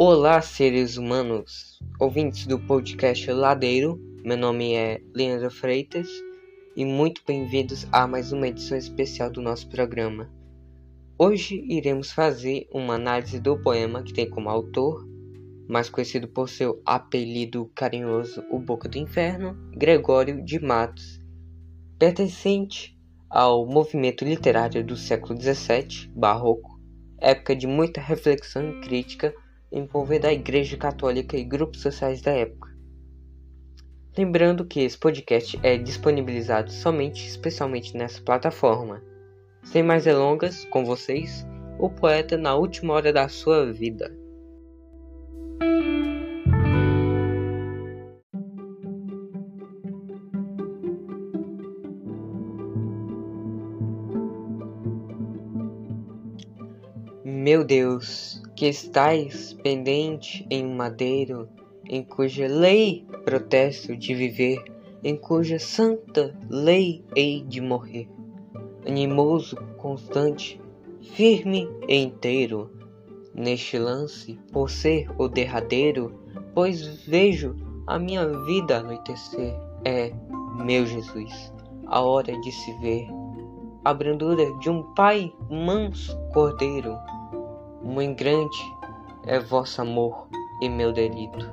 Olá, seres humanos, ouvintes do podcast Ladeiro. Meu nome é Leandro Freitas e muito bem-vindos a mais uma edição especial do nosso programa. Hoje iremos fazer uma análise do poema que tem como autor, mais conhecido por seu apelido carinhoso, O Boca do Inferno, Gregório de Matos, pertencente ao movimento literário do século XVII, barroco, época de muita reflexão e crítica envolvendo a Igreja Católica e grupos sociais da época. Lembrando que esse podcast é disponibilizado somente especialmente nessa plataforma. Sem mais delongas, com vocês, o poeta na última hora da sua vida. Meu Deus, que estais pendente em um madeiro, em cuja lei protesto de viver, em cuja santa lei hei de morrer. Animoso, constante, firme e inteiro, neste lance, por ser o derradeiro, pois vejo a minha vida anoitecer. É, meu Jesus, a hora de se ver a brandura de um pai manso cordeiro muito grande é vosso amor e meu delito.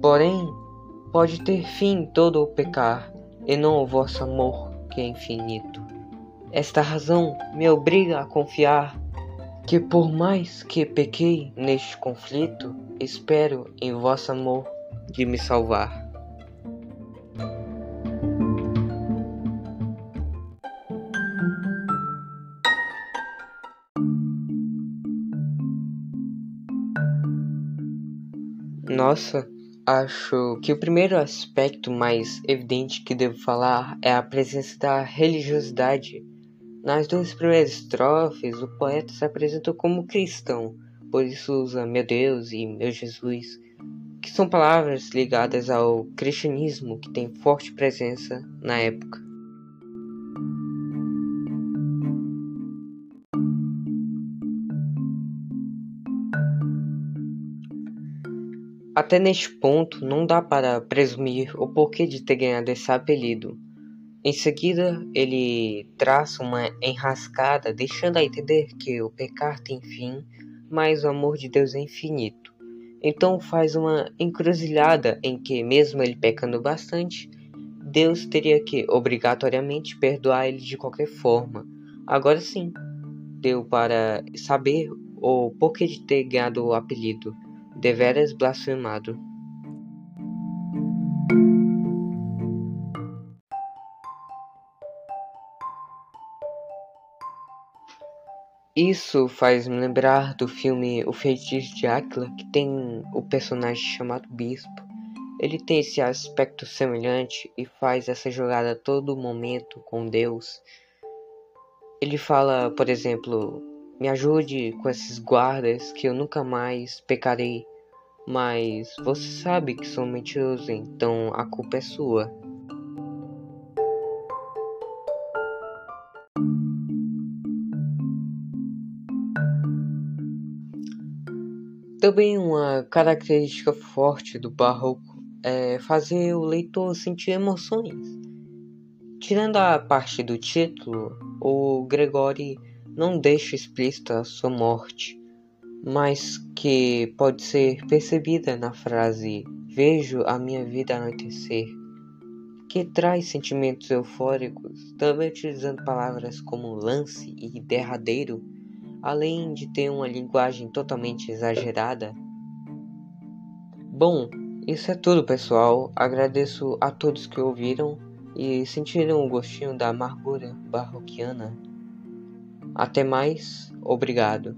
Porém, pode ter fim todo o pecar, e não o vosso amor que é infinito. Esta razão me obriga a confiar que por mais que pequei neste conflito, espero em vosso amor de me salvar. Nossa, acho que o primeiro aspecto mais evidente que devo falar é a presença da religiosidade. Nas duas primeiras estrofes, o poeta se apresentou como cristão, por isso usa meu Deus e meu Jesus, que são palavras ligadas ao cristianismo que tem forte presença na época. Até neste ponto, não dá para presumir o porquê de ter ganhado esse apelido. Em seguida, ele traça uma enrascada, deixando a entender que o pecar tem fim, mas o amor de Deus é infinito. Então faz uma encruzilhada em que, mesmo ele pecando bastante, Deus teria que obrigatoriamente perdoar ele de qualquer forma. Agora sim, deu para saber o porquê de ter ganhado o apelido deveras blasfemado. Isso faz me lembrar do filme O Feitiço de Áquila, que tem o personagem chamado Bispo. Ele tem esse aspecto semelhante e faz essa jogada a todo momento com Deus. Ele fala, por exemplo, me ajude com esses guardas que eu nunca mais pecarei. Mas você sabe que sou mentiroso, então a culpa é sua. Também uma característica forte do barroco é fazer o leitor sentir emoções. Tirando a parte do título, o Gregori não deixa explícita a sua morte, mas que pode ser percebida na frase Vejo a minha vida anoitecer, que traz sentimentos eufóricos, também utilizando palavras como lance e derradeiro, além de ter uma linguagem totalmente exagerada. Bom, isso é tudo, pessoal. Agradeço a todos que ouviram e sentiram o gostinho da amargura barroquiana. Até mais, obrigado.